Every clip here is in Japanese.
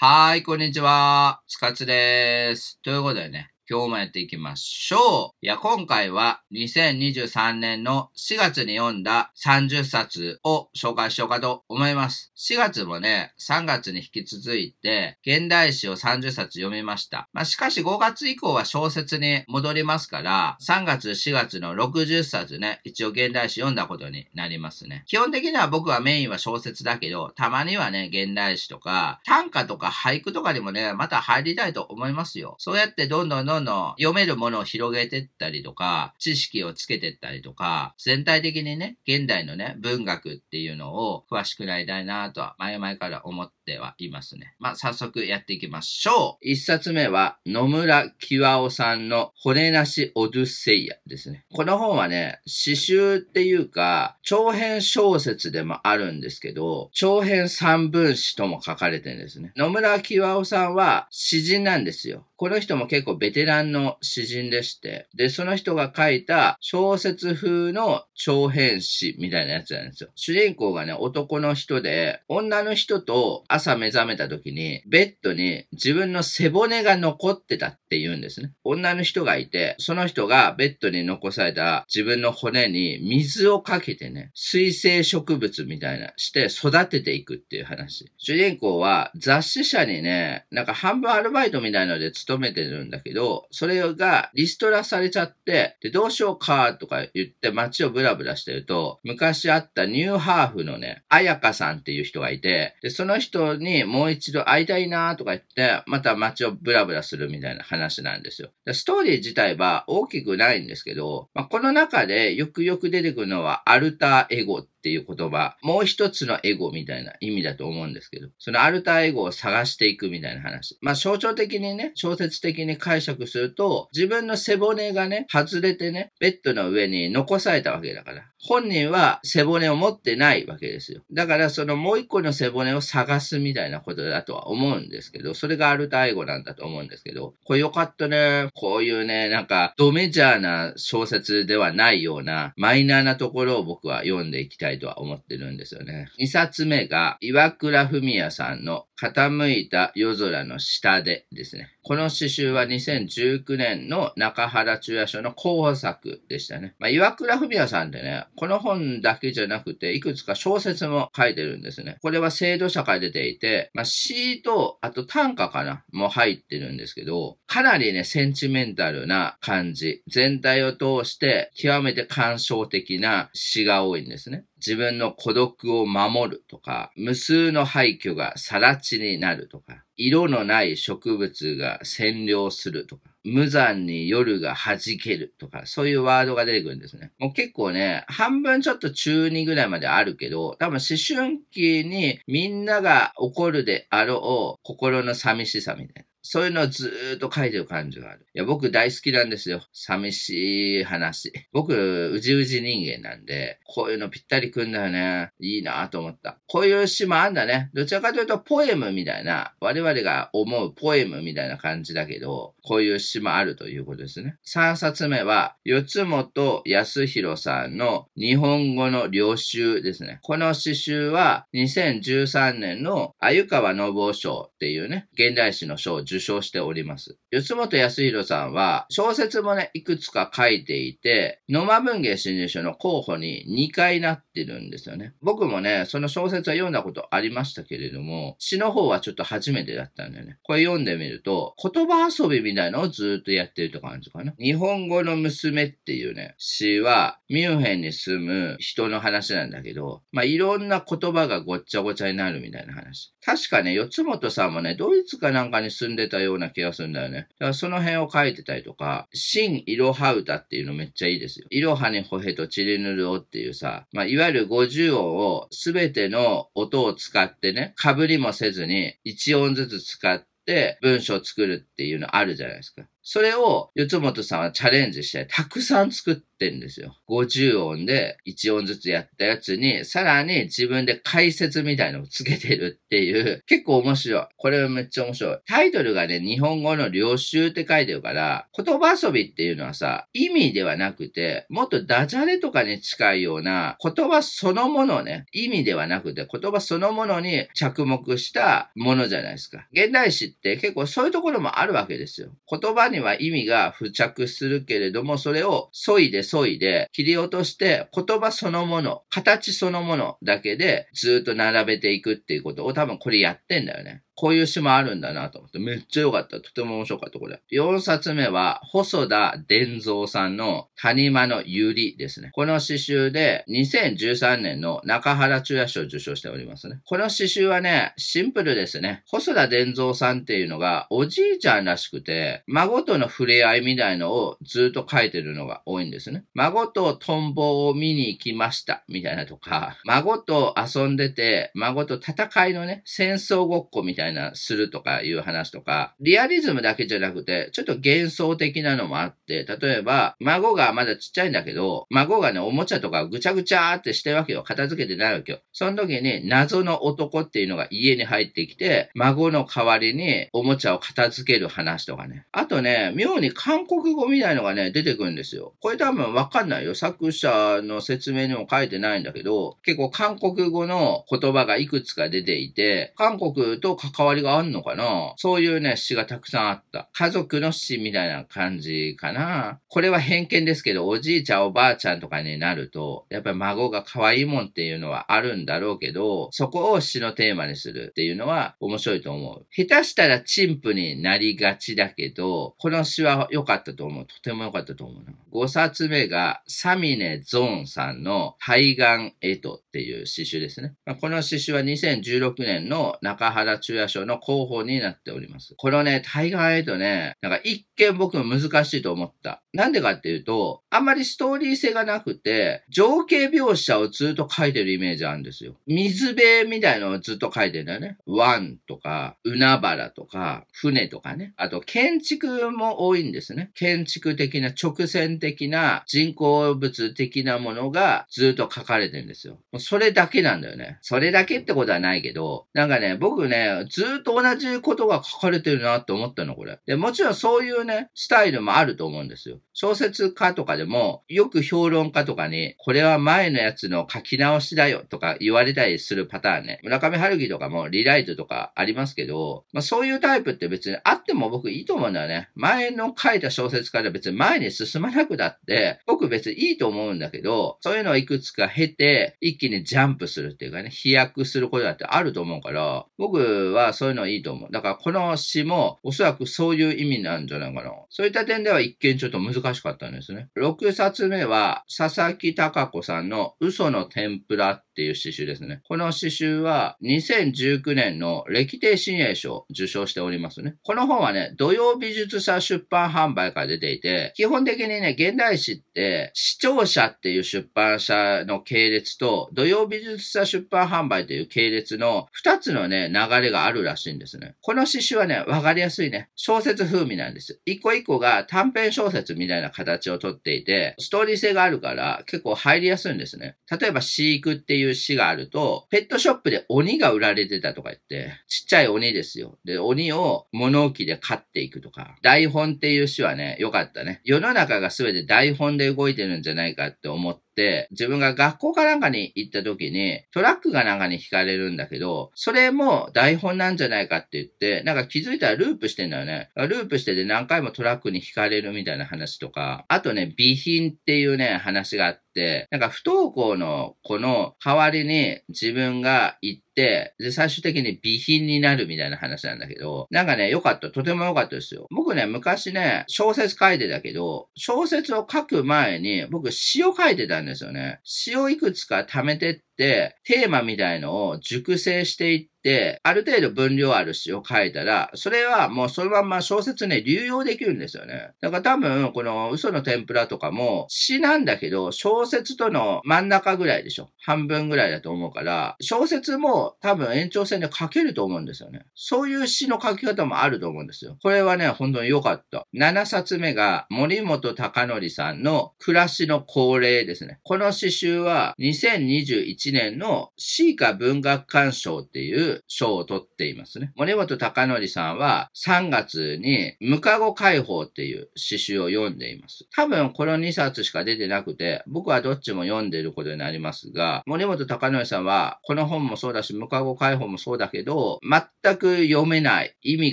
はーい、こんにちは。つかつです。ということでね、今日もやっていきましょう。いや、今回は2023年の4月に読んだ30冊を紹介しようかと思います。4月もね、3月に引き続いて、現代史を30冊読みました。まあ、しかし5月以降は小説に戻りますから、3月、4月の60冊ね、一応現代史読んだことになりますね。基本的には僕はメインは小説だけど、たまにはね、現代史とか、短歌とか俳句とかにもね、また入りたいと思いますよ。そうやってどんどんどんどん読めるものを広げてったりとか、知識をつけてったりとか、全体的にね、現代のね、文学っていうのを詳しくなりたいなとは前々から思ってはいますね。まあ、早速やっていきましょう。一冊目は、野村清夫さんの骨なしオデュッセイアですね。この本はね、詩集っていうか、長編小説でもあるんですけど、長編三分詩とも書かれてるんですね。野村清夫さんは詩人なんですよ。この人も結構ベテランの詩人でして、で、その人が書いた小説風の長編詩みたいなやつなんですよ。主人公がね、男の人で、女の人と朝目覚めた時に、ベッドに自分の背骨が残ってたって言うんですね。女の人がいて、その人がベッドに残された自分の骨に水をかけてね、水生植物みたいなして育てていくっていう話。主人公は雑誌社にね、なんか半分アルバイトみたいなので勤めてるんだけど、それがリストラされちゃって、で、どうしようかとか言って街をブラブラしてると、昔あったニューハーフのね、彩香さんっていう人がいて、で、その人にもう一度会いたいなとか言って、また街をブラブラするみたいな話なんですよ。でストーリー自体は大きくないんですけど、まあ、この中でよくよく出てくるのはアルターエゴっていう言葉、もう一つのエゴみたいな意味だと思うんですけど、そのアルターエゴを探していくみたいな話。まあ象徴的にね、小説的に解釈すると、自分の背骨がね、外れてね、ベッドの上に残されたわけだから。本人は背骨を持ってないわけですよ。だからそのもう一個の背骨を探すみたいなことだとは思うんですけど、それがアルターエゴなんだと思うんですけど、これよかったね。こういうね、なんかドメジャーな小説ではないようなマイナーなところを僕は読んでいきたいたいとは思ってるんですよね。2冊目が岩倉文也さんの傾いた夜空の下でですね。この詩集は2019年の中原中也賞の候補作でしたね。まあ、岩倉文也さんってね、この本だけじゃなくて、いくつか小説も書いてるんですね。これは制度社会出ていて、まあ、詩と、あと短歌かなも入ってるんですけど、かなりね、センチメンタルな感じ。全体を通して、極めて感傷的な詩が多いんですね。自分の孤独を守るとか、無数の廃墟が更地になるとか、色のない植物が占領するとか、無残に夜が弾けるとか、そういうワードが出てくるんですね。もう結構ね、半分ちょっと中2ぐらいまであるけど、多分思春期にみんなが怒るであろう心の寂しさみたいな。そういうのをずーっと書いてる感じがある。いや、僕大好きなんですよ。寂しい話。僕、うじうじ人間なんで、こういうのぴったりくんだよね。いいなと思った。こういう詩もあんだね。どちらかというと、ポエムみたいな、我々が思うポエムみたいな感じだけど、こういう詩もあるということですね。3冊目は、四本康弘さんの日本語の領集ですね。この詩集は、2013年の鮎川信夫賞っていうね、現代史の賞を受賞しております。四本康弘さんは、小説もね、いくつか書いていて、野間文芸新人賞の候補に2回なってるんですよね。僕もね、その小説は読んだことありましたけれども、詩の方はちょっと初めてだったんだよね。これ読んでみると、言葉遊びみたいなのをずっとやってるって感じかな。日本語の娘っていうね、詩は、ミュンヘンに住む人の話なんだけど、まあ、いろんな言葉がごっちゃごちゃになるみたいな話。確かね、四本さんもね、ドイツかなんかに住んたような気がするんだよね。だからその辺を書いてたりとか、新いろは歌っていうのめっちゃいいですよ。いろはにほへとちりぬるおっていうさ、まあ、いわゆる50音をすべての音を使ってね、被りもせずに1音ずつ使って文章を作るっていうのあるじゃないですか。それを、四本さんはチャレンジして、たくさん作ってんですよ。50音で1音ずつやったやつに、さらに自分で解説みたいのをつけてるっていう、結構面白い。これめっちゃ面白い。タイトルがね、日本語の領収って書いてるから、言葉遊びっていうのはさ、意味ではなくて、もっとダジャレとかに近いような、言葉そのものね、意味ではなくて、言葉そのものに着目したものじゃないですか。現代史って結構そういうところもあるわけですよ。言葉にには意味が付着するけれども、それを削いで削いで切り落として言葉そのもの、形そのものだけでずっと並べていくっていうことを多分これやってんだよね。こういう詩もあるんだなと思って、めっちゃ良かった。とても面白かった、これ。4冊目は、細田伝蔵さんの谷間のゆりですね。この詩集で、2013年の中原中也賞を受賞しておりますね。この詩集はね、シンプルですね。細田伝蔵さんっていうのが、おじいちゃんらしくて、孫との触れ合いみたいのをずっと書いてるのが多いんですね。孫とトンボを見に行きました、みたいなとか、孫と遊んでて、孫と戦いのね、戦争ごっこみたいなたいなするとかいう話とか、リアリズムだけじゃなくて、ちょっと幻想的なのもあって、例えば、孫がまだちっちゃいんだけど、孫がね、おもちゃとかぐちゃぐちゃーってしてるわけよ。片付けてないわけよ。その時に謎の男っていうのが家に入ってきて、孫の代わりにおもちゃを片付ける話とかね。あとね、妙に韓国語みたいのがね、出てくるんですよ。これ多分わかんないよ。作者の説明にも書いてないんだけど、結構韓国語の言葉がいくつか出ていて、韓国と関関わりがあんのかな？そういうね、詩がたくさんあった。家族の詩みたいな感じかなこれは偏見ですけど、おじいちゃんおばあちゃんとかになると、やっぱり孫が可愛いもんっていうのはあるんだろうけど、そこを詩のテーマにするっていうのは面白いと思う。下手したら陳腐になりがちだけど、この詩は良かったと思う。とても良かったと思うな。5冊目が、サミネ・ゾーンさんの海岸エトっていう詩集ですね。この詩集は2016年の中原中也賞の候補になっております。このね、タイガーエイトね、なんか一見僕難しいと思った。なんでかっていうと、あんまりストーリー性がなくて、情景描写をずっと書いてるイメージあるんですよ。水辺みたいのをずっと書いてるんだよね。湾とか、海原とか、船とかね。あと、建築も多いんですね。建築的な直線的な人工物的なものがずっと書かれてるんですよ。それだけなんだよね。それだけってことはないけど、なんかね、僕ね、ずっと同じことが書かれてるなって思ったの、これ。で、もちろんそういうね、スタイルもあると思うんですよ。小説家とかでも、よく評論家とかに、これは前のやつの書き直しだよとか言われたりするパターンね。村上春樹とかもリライトとかありますけど、まあそういうタイプって別にあっても僕いいと思うんだよね。前の書いた小説家で別に前に進まなくだって、僕別にいいと思うんだけど、そういうのをいくつか経て、一気にジャンプするっていうかね、飛躍することだってあると思うから、僕ははそういうのいいと思う。だからこの詩もおそらくそういう意味なんじゃないかな。そういった点では一見ちょっと難しかったんですね。6冊目は佐々木隆子さんの嘘の天ぷらっていう詩集ですね。この詩集は2019年の歴定新鋭賞受賞しておりますね。この本はね、土曜美術社出版販売から出ていて、基本的にね、現代史って視聴者っていう出版社の系列と土曜美術社出版販売という系列の2つのね、流れがあるらしいんですね。この詩集はね、わかりやすいね、小説風味なんです。一個一個が短編小説みたいな形をとっていて、ストーリー性があるから結構入りやすいんですね。例えば飼育っていういう詩があると、ペットショップで鬼が売られてたとか言って、ちっちゃい鬼ですよ。で、鬼を物置で飼っていくとか。台本っていう詩はね、良かったね。世の中が全て台本で動いてるんじゃないかって思って、自分が学校かなんかに行った時に、トラックがなんかに惹かれるんだけど、それも台本なんじゃないかって言って、なんか気づいたらループしてんだよね。ループしてて何回もトラックに惹かれるみたいな話とか、あとね、備品っていうね、話があって、なんか不登校の子の代わりに自分が行って、で、最終的に備品になるみたいな話なんだけど、なんかね、良かった。とても良かったですよ。僕ね、昔ね、小説書いてたけど、小説を書く前に、僕詩を書いてたんですよね。詩をいくつか貯めてっ、テーマみたいのを熟成していって、ある程度分量ある詩を書いたら、それはもうそのまま小説ね、流用できるんですよね。だから多分、この嘘の天ぷらとかも詩なんだけど、小説との真ん中ぐらいでしょ。半分ぐらいだと思うから、小説も多分延長線で書けると思うんですよね。そういう詩の書き方もあると思うんですよ。これはね、本当に良かった。7冊目が森本隆則さんの暮らしの恒例ですね。この詩集は2021 1年のシーカ文学館賞っていう賞を取っていますね。森本隆則さんは3月に無カゴ解放っていう詩集を読んでいます。多分この2冊しか出てなくて、僕はどっちも読んでいることになりますが、森本隆則さんはこの本もそうだし、無カゴ解放もそうだけど、全く読めない意味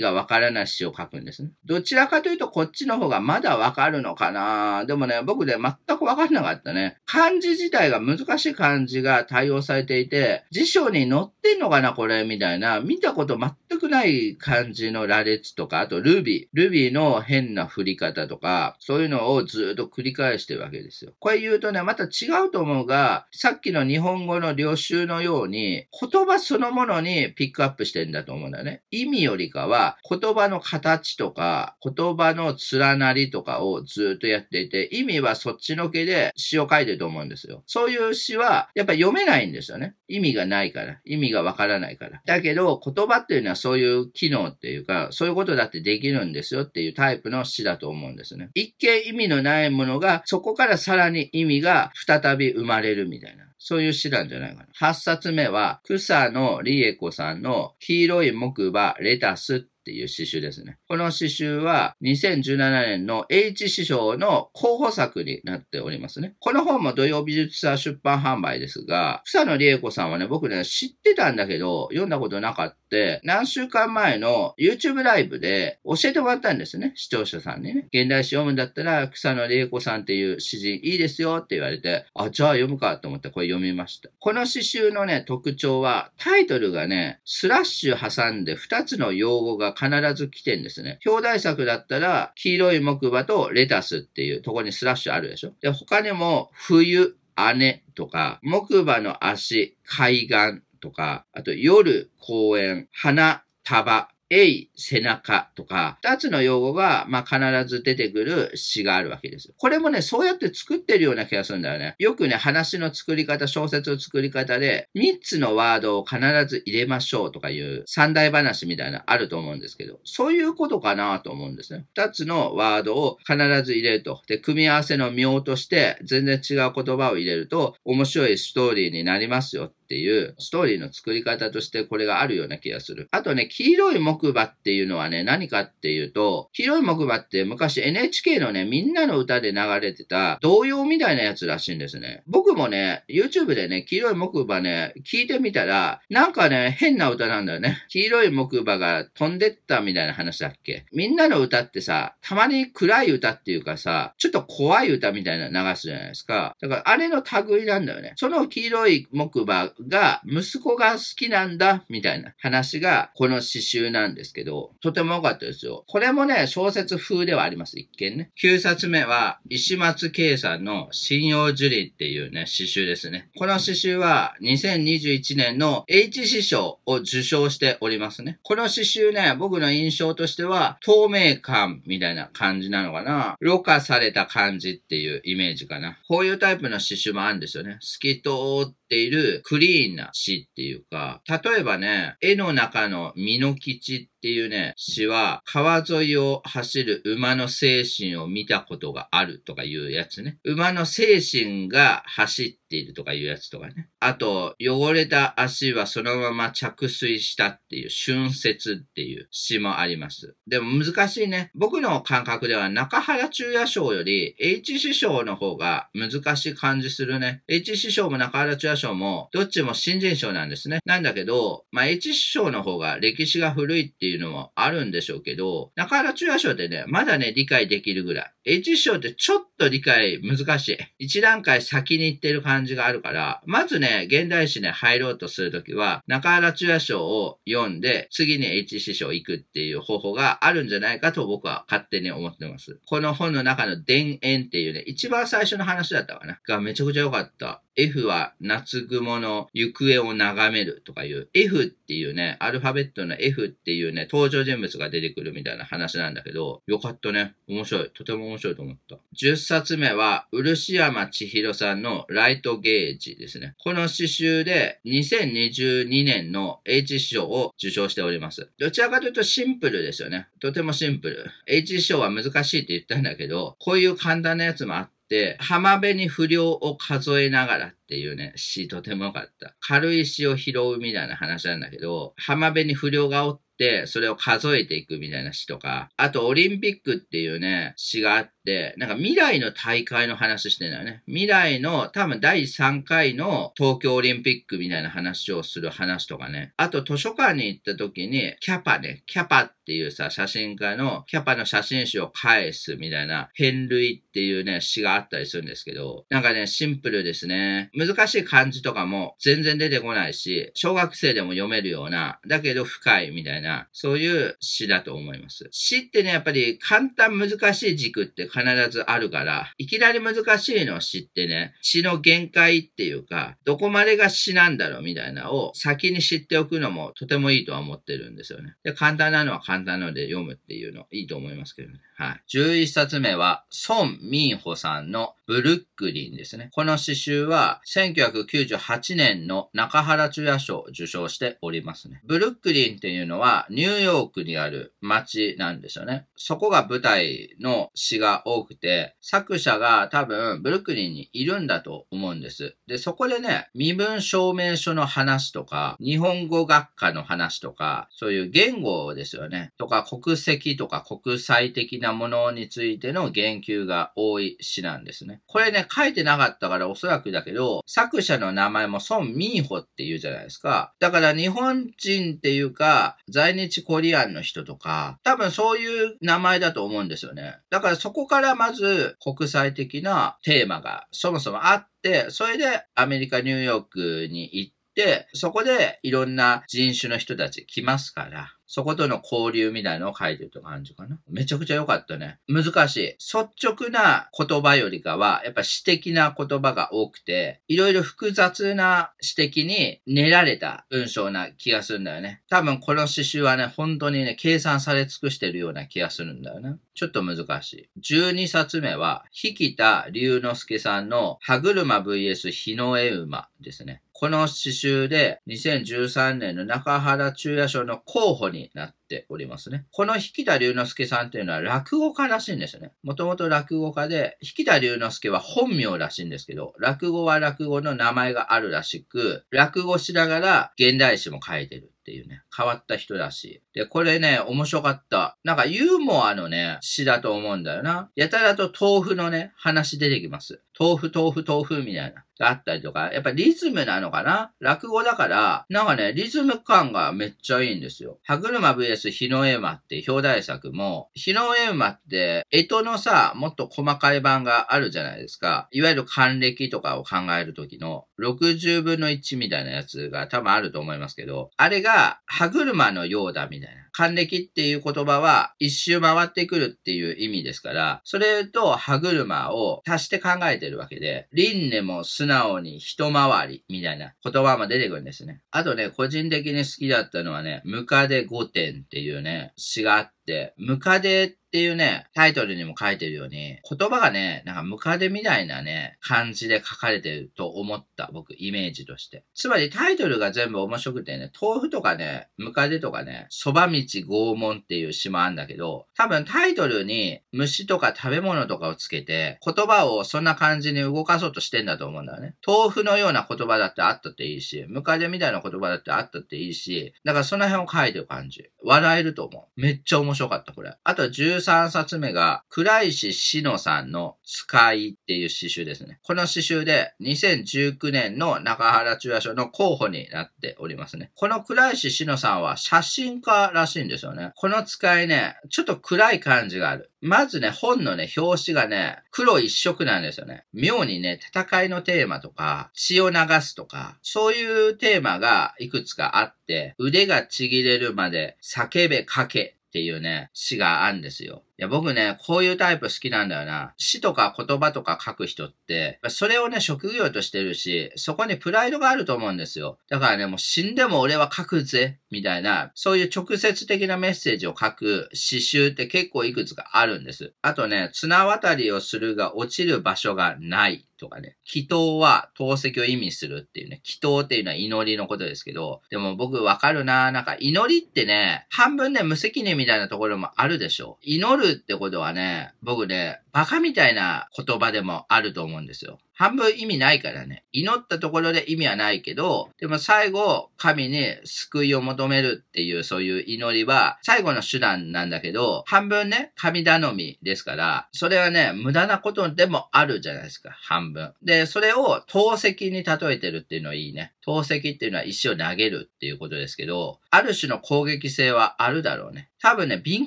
がわからない詩を書くんですね。どちらかというとこっちの方がまだわかるのかなでもね、僕で全くわかんなかったね。漢字自体が難しい漢字が対応されていて、辞書に載ってんのかなこれみたいな、見たこと全くない漢字の羅列とか、あとルビー。ルビーの変な振り方とか、そういうのをずっと繰り返してるわけですよ。これ言うとね、また違うと思うが、さっきの日本語の領収のように、言葉そのものにピックアップしてんだと思うんだよね。意味よりかは、言葉の形とか、言葉の連なりとかをずっとやっていて、意味はそっちのけで詩を書いてると思うんですよ。そういう詩は、やっぱ読めないないんですよね。意味がないから。意味がわからないから。だけど、言葉っていうのはそういう機能っていうか、そういうことだってできるんですよっていうタイプの詩だと思うんですね。一見意味のないものが、そこからさらに意味が再び生まれるみたいな。そういう詩なんじゃないかな。8冊目は、草野理恵子さんの黄色い木馬レタスっていう詩集ですね。この詩集は2017年の H 師匠の候補作になっておりますね。この本も土曜美術祭出版販売ですが、草野理恵子さんはね、僕ね、知ってたんだけど、読んだことなかった。何週間前の YouTube ライブで教えてもらったんですね。視聴者さんにね。現代詩読むんだったら、草野理恵子さんっていう詩人いいですよって言われて、あ、じゃあ読むかと思ってこれ読みました。この詩集のね、特徴は、タイトルがね、スラッシュ挟んで2つの用語が必ず来てんですね。表題作だったら、黄色い木馬とレタスっていうとこにスラッシュあるでしょ？で、他にも、冬、姉とか、木馬の足、海岸とか、あと夜、公園、花、束、えい、背中とか、二つの用語が、まあ、必ず出てくる詩があるわけです。これもね、そうやって作ってるような気がするんだよね。よくね、話の作り方、小説の作り方で、三つのワードを必ず入れましょうとかいう三大話みたいなあると思うんですけど、そういうことかなと思うんですね。二つのワードを必ず入れると。で、組み合わせの妙として、全然違う言葉を入れると、面白いストーリーになりますよっていうストーリーの作り方としてこれがあるような気がする。あとね、黄色い木馬っていうのはね、何かっていうと、黄色い木馬って昔 NHK のね、みんなの歌で流れてた童謡みたいなやつらしいんですね。僕もね、YouTube でね、黄色い木馬ね、聞いてみたら、なんかね、変な歌なんだよね。黄色い木馬が飛んでったみたいな話だっけみんなの歌ってさ、たまに暗い歌っていうかさ、ちょっと怖い歌みたいな流すじゃないですか。だからあれの類なんだよね。その黄色い木馬が息子が好きなんだみたいな話がこの詩集なんですけど、とても良かったですよ。これもね、小説風ではあります、一見ね。9冊目は石松圭さんの信用樹里っていうね、詩集ですね。この詩集は2021年の H 詩賞を受賞しておりますね。この詩集ね、僕の印象としては透明感みたいな感じなのかな。ろ過された感じっていうイメージかな。こういうタイプの詩集もあるんですよね。透き通ってているクリーンな詩っていうか、例えばね、絵の中の身の吉っていうね、詩は、川沿いを走る馬の精神を見たことがあるとかいうやつね。馬の精神が走っているとかいうやつとかね。あと、汚れた足はそのまま着水したっていう春節っていう詩もあります。でも難しいね。僕の感覚では中原中也賞より H 師匠の方が難しい感じするね。H 師匠も中原中也賞もどっちも新人賞なんですね。なんだけど、まあ H 師匠の方が歴史が古いってていうのもあるんでしょうけど、中原中也賞ってね、まだね、理解できるぐらい。H 師匠ってちょっと理解難しい。一段階先に行ってる感じがあるから、まずね、現代史ね、入ろうとするときは、中原中也賞を読んで、次に H 師匠行くっていう方法があるんじゃないかと僕は勝手に思ってます。この本の中の田園っていうね、一番最初の話だったかな。がめちゃくちゃ良かった。F は夏雲の行方を眺めるとかいう F っていうね、アルファベットの F っていうね、ね登場人物が出てくるみたいな話なんだけど、よかったね。面白い。とても面白いと思った。10冊目は、漆山千尋さんのライトゲージですね。この詩集で2022年の H 賞を受賞しております。どちらかというとシンプルですよね。とてもシンプル。H 賞は難しいって言ったんだけど、こういう簡単なやつもあって、浜辺に不良を数えながらっていうね、詩とても良かった。軽い詩を拾うみたいな話なんだけど、浜辺に不良がおって、それを数えていくみたいな詩とか、あとオリンピックっていうね、詩があって、なんか未来の大会の話してんだよね。未来の多分第3回の東京オリンピックみたいな話をする話とかね。あと図書館に行った時に、キャパね、キャパっていうさ、写真家のキャパの写真集を返すみたいな、変類っていうね、詩があったりするんですけど、なんかね、シンプルですね。難しい漢字とかも全然出てこないし、小学生でも読めるような、だけど深いみたいな、そういう詩だと思います。詩ってね、やっぱり簡単難しい軸って必ずあるから、いきなり難しいの詩ってね、詩の限界っていうか、どこまでが詩なんだろうみたいなのを先に知っておくのもとてもいいとは思ってるんですよね。で、簡単なのは簡単なので読むっていうのいいと思いますけどね。はい。11冊目は、孫民穂さんのブルックリンですね。この詩集は、1998年の中原中也賞を受賞しておりますね。ブルックリンっていうのは、ニューヨークにある街なんですよね。そこが舞台の詩が多くて、作者が多分、ブルックリンにいるんだと思うんです。で、そこでね、身分証明書の話とか、日本語学科の話とか、そういう言語ですよね。とか、国籍とか国際的なものについての言及が多い詩なんですね。これね、書いてなかったからおそらくだけど、作者の名前も孫ミーホって言うじゃないですか。だから日本人っていうか、在日コリアンの人とか、多分そういう名前だと思うんですよね。だからそこからからまず国際的なテーマがそもそもあって、それでアメリカ・ニューヨークに行って、そこでいろんな人種の人たち来ますから、そことの交流みたいのを書いてるって感じかな。めちゃくちゃ良かったね。難しい。率直な言葉よりかは、やっぱ詩的な言葉が多くて、いろいろ複雑な詩的に練られた文章な気がするんだよね。多分この詩集はね、本当にね、計算され尽くしてるような気がするんだよね。ちょっと難しい。12冊目は、引田龍之介さんの歯車 VS 日の絵馬ですね。この詩集で2013年の中原中也賞の候補になっておりますね。この引田龍之介さんっていうのは落語家らしいんですよね。もともと落語家で、引田龍之介は本名らしいんですけど、落語は落語の名前があるらしく、落語しながら現代詩も書いてる。っていうね、変わった人だしい。で、これね、面白かった。なんかユーモアのね、詩だと思うんだよな。やたらと豆腐のね、話出てきます。豆腐、豆腐、豆腐みたいな。があったりとか、やっぱリズムなのかな？落語だから、なんかね、リズム感がめっちゃいいんですよ。歯車 VS 日の絵馬って表題作も、日の絵馬って、干支のさ、もっと細かい版があるじゃないですか。いわゆる還暦とかを考えるときの60分の1みたいなやつが多分あると思いますけど、あれが歯車のようだみたいな。還暦っていう言葉は一周回ってくるっていう意味ですから、それと歯車を足して考えてるわけで、輪廻も素直に一回りみたいな言葉も出てくるんですね。あとね、個人的に好きだったのはね、ムカデ御殿っていうね、詩があって、ムカデっていうね、タイトルにも書いてるように、言葉がね、なんかムカデみたいなね、感じで書かれてると思った、僕、イメージとして。つまりタイトルが全部面白くてね、豆腐とかね、ムカデとかね、蕎麦道拷問っていう詩もあんだけど、多分タイトルに虫とか食べ物とかをつけて、言葉をそんな感じに動かそうとしてんだと思うんだよね。豆腐のような言葉だってあったっていいし、ムカデみたいな言葉だってあったっていいし、だからその辺を書いてる感じ。笑えると思う。めっちゃ面白かった、これ。あと13冊目が、倉石志乃さんの使いっていう詩集ですね。この詩集で2019年の中原中也賞の候補になっておりますね。この倉石志乃さんは写真家らしいんですよね。この使いね、ちょっと暗い感じがある。まずね、本のね、表紙がね、黒一色なんですよね。妙にね、戦いのテーマとか、血を流すとか、そういうテーマがいくつかあって、腕がちぎれるまで叫べかけっていうね、詩があるんですよ。いや、僕ね、こういうタイプ好きなんだよな。詩とか言葉とか書く人って、それをね、職業としてるし、そこにプライドがあると思うんですよ。だからね、もう死んでも俺は書くぜ、みたいな、そういう直接的なメッセージを書く詩集って結構いくつかあるんです。あとね、綱渡りをするが落ちる場所がないとかね。祈祷は透析を意味するっていうね。祈祷っていうのは祈りのことですけど、でも僕わかるななんか祈りってね、半分ね、無責任みたいなところもあるでしょ。祈るってことはね、僕ね、バカみたいな言葉でもあると思うんですよ。半分意味ないからね。祈ったところで意味はないけど、でも最後、神に救いを求めるっていうそういう祈りは最後の手段なんだけど、半分ね、神頼みですから、それはね、無駄なことでもあるじゃないですか、半分。で、それを投石に例えてるっていうのはいいね。投石っていうのは石を投げるっていうことですけど、ある種の攻撃性はあるだろうね。多分ね、敏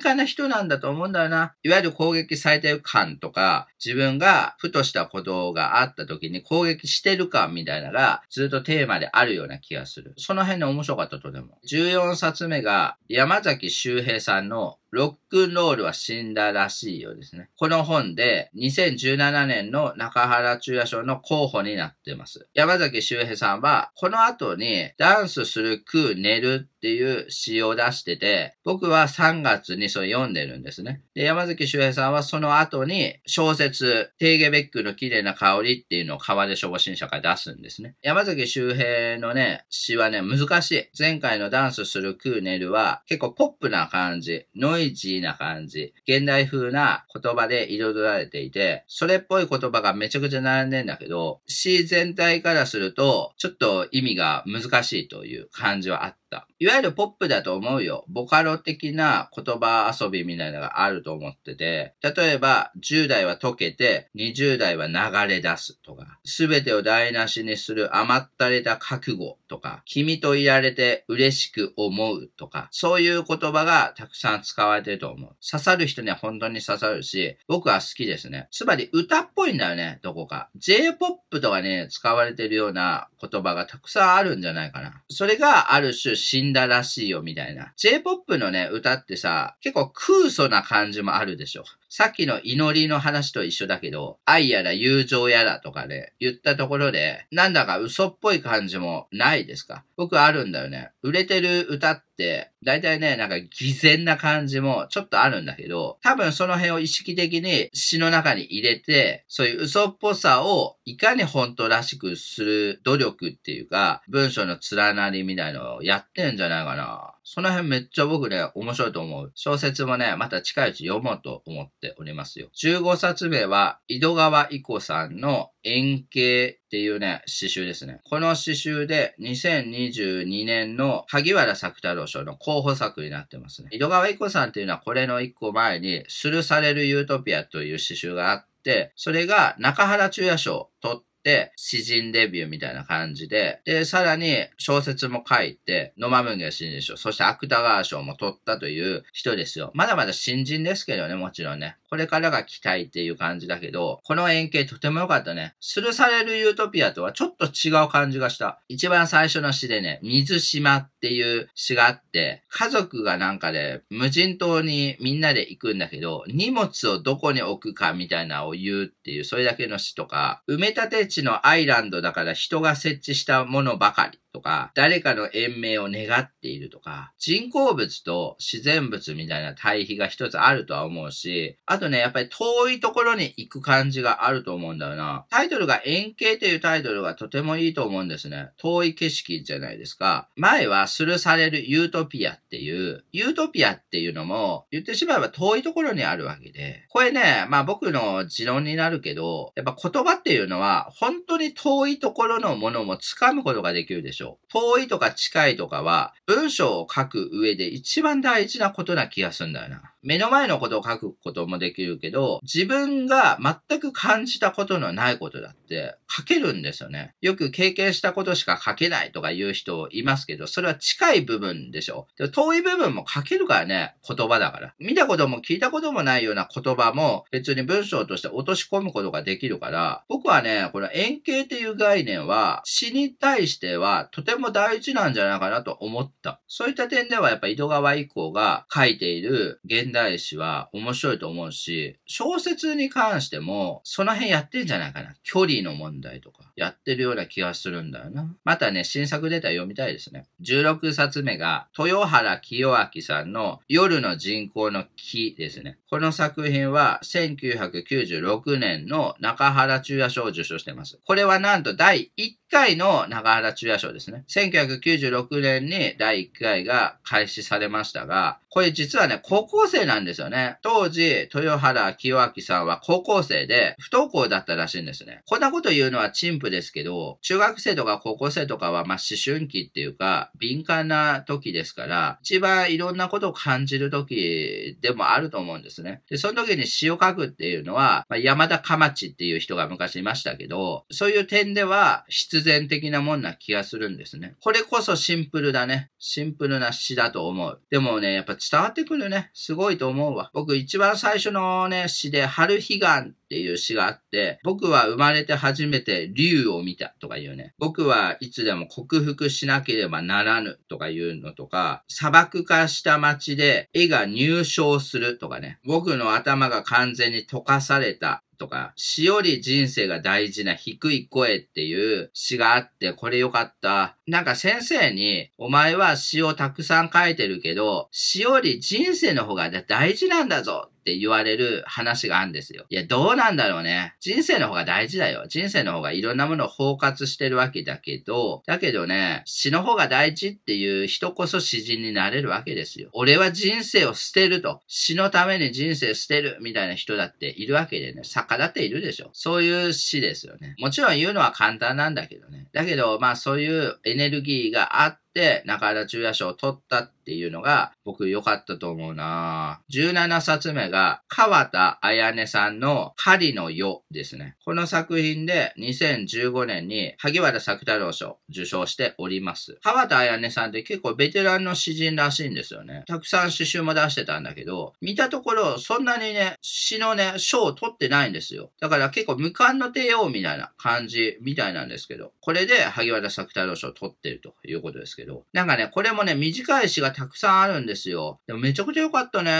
感な人なんだと思うんだよな。いわゆる攻撃されてる感とか、自分がふとしたことがあったた時に攻撃してる感みたいなのがずっとテーマであるような気がする。その辺で面白かったとでも。14冊目が山崎周平さんのロックンロールは死んだらしいようですね。この本で2017年の中原中也賞の候補になってます。山崎周平さんは、この後にダンスする、食う、寝るっていう詩を出してて、僕は3月にそれ読んでるんですね。で、山崎周平さんはその後に小説、テーゲベックの綺麗な香りっていうのを川出書房新社から出すんですね。山崎周平のね、詩はね、難しい。前回のダンスする、食う、寝るは結構ポップな感じ、ノイジーな感じ、現代風な言葉で彩られていて、それっぽい言葉がめちゃくちゃ並んでんだけど、詩全体からすると、ちょっと意味が難しいという感じはあった。いわゆるポップだと思うよ。ボカロ的な言葉遊びみたいなのがあると思ってて、例えば、10代は溶けて、20代は流れ出すとか、すべてを台無しにする甘ったれた覚悟とか、君といられて嬉しく思うとか、そういう言葉がたくさん使われてると思う。刺さる人には本当に刺さるし、僕は好きですね。つまり歌っぽいんだよね、どこか。J-POP とかね、使われてるような言葉がたくさんあるんじゃないかな。それがある種死んだらしいよみたいな。J-POP のね、歌ってさ、結構空想な感じもあるでしょ。さっきの祈りの話と一緒だけど、愛やら友情やらとかで言ったところで、なんだか嘘っぽい感じもないですか？僕あるんだよね。売れてる歌って、だいたいね、なんか偽善な感じもちょっとあるんだけど、多分その辺を意識的に詩の中に入れて、そういう嘘っぽさをいかに本当らしくする努力っていうか、文章の連なりみたいのをやってんじゃないかな。その辺めっちゃ僕ね、面白いと思う。小説もね、また近いうち読もうと思っておりますよ。15冊目は、井戸川伊子さんの円形っていうね、詩集ですね。この詩集で2022年の萩原作太郎賞の候補作になってますね。井戸川伊子さんっていうのはこれの一個前に、スルされるユートピアという詩集があって、それが中原中也賞を取って、詩人デビューみたいな感じで、で、さらに小説も書いて、野間文芸新人賞、そして芥川賞も取ったという人ですよ。まだまだ新人ですけどね、もちろんね。これからが期待っていう感じだけど、この円形とても良かったね。スルされるユートピアとはちょっと違う感じがした。一番最初の詩でね、水島っていう詩があって、家族がなんかで無人島にみんなで行くんだけど、荷物をどこに置くかみたいなのを言うっていう、それだけの詩とか、埋め立て地のアイランドだから人が設置したものばかり。とか、誰かの延命を願っているとか、人工物と自然物みたいな対比が一つあるとは思うし、あとね、やっぱり遠いところに行く感じがあると思うんだよな。タイトルが円形というタイトルがとてもいいと思うんですね。遠い景色じゃないですか。前はスルされるユートピアっていう、ユートピアっていうのも、言ってしまえば遠いところにあるわけで、これね、まあ僕の持論になるけど、やっぱ言葉っていうのは、本当に遠いところのものも掴むことができるでしょう。遠いとか近いとかは、文章を書く上で一番大事なことな気がするんだよな。目の前のことを書くこともできるけど、自分が全く感じたことのないことだって書けるんですよね。よく経験したことしか書けないとか言う人いますけど、それは近い部分でしょ。で遠い部分も書けるからね、言葉だから。見たことも聞いたこともないような言葉も別に文章として落とし込むことができるから、僕はね、この円形っていう概念は詩に対してはとても大事なんじゃないかなと思った。そういった点ではやっぱ井戸川以降が書いている現現代詩は面白いと思うし、小説に関しても、その辺やってんじゃないかな。距離の問題とか、やってるような気がするんだよな。またね、新作出たら読みたいですね。16冊目が、豊原清明さんの夜の人工の木ですね。この作品は1996年の中原中也賞を受賞してます。これはなんと第1回の中原中也賞ですね。1996年に第1回が開始されましたが、これ実はね、高校生なんですよね。当時、豊原清明さんは高校生で不登校だったらしいんですね。こんなこと言うのは陳腐ですけど、中学生とか高校生とかはまあ思春期っていうか、敏感な時ですから、一番いろんなことを感じる時でもあると思うんですね。で、その時に詩を書くっていうのは、まあ、山田かまちっていう人が昔いましたけど、そういう点では必然的なもんな気がするんですね。これこそシンプルだね。シンプルな詩だと思う。でもね、やっぱ伝わってくるね。すごいと思うわ。僕一番最初のね、詩で、春彼岸っていう詩があって、僕は生まれて初めて竜を見たとか言うね。僕はいつでも克服しなければならぬとか言うのとか、砂漠化した街で絵が入賞するとかね。僕の頭が完全に溶かされたとか、詩より人生が大事な低い声っていう詩があって、これよかった。なんか先生に、お前は詩をたくさん書いてるけど、詩より人生の方が大事なんだぞって言われる話があるんですよ。いや、どうなんだろうね。人生の方が大事だよ。人生の方がいろんなものを包括してるわけだけど、だけどね、死の方が大事っていう人こそ詩人になれるわけですよ。俺は人生を捨てると。死のために人生捨てるみたいな人だっているわけでね。作家だっているでしょ。そういう詩ですよね。もちろん言うのは簡単なんだけどね。だけど、まあそういうエネルギーがあって、中原中也賞を取ったっていうのが僕良かったと思うな17冊目が川田彩音さんの狩りの世ですね。この作品で2015年に萩原作太郎賞受賞しております。川田彩音さんって結構ベテランの詩人らしいんですよね。たくさん詩集も出してたんだけど、見たところそんなにね、詩のね、賞を取ってないんですよ。だから結構無冠の帝王みたいな感じみたいなんですけど、これで萩原作太郎賞を取ってるということですけど、なんかね、これもね、短い詩がたくさんあるんですよ。でもめちゃくちゃ良かったね。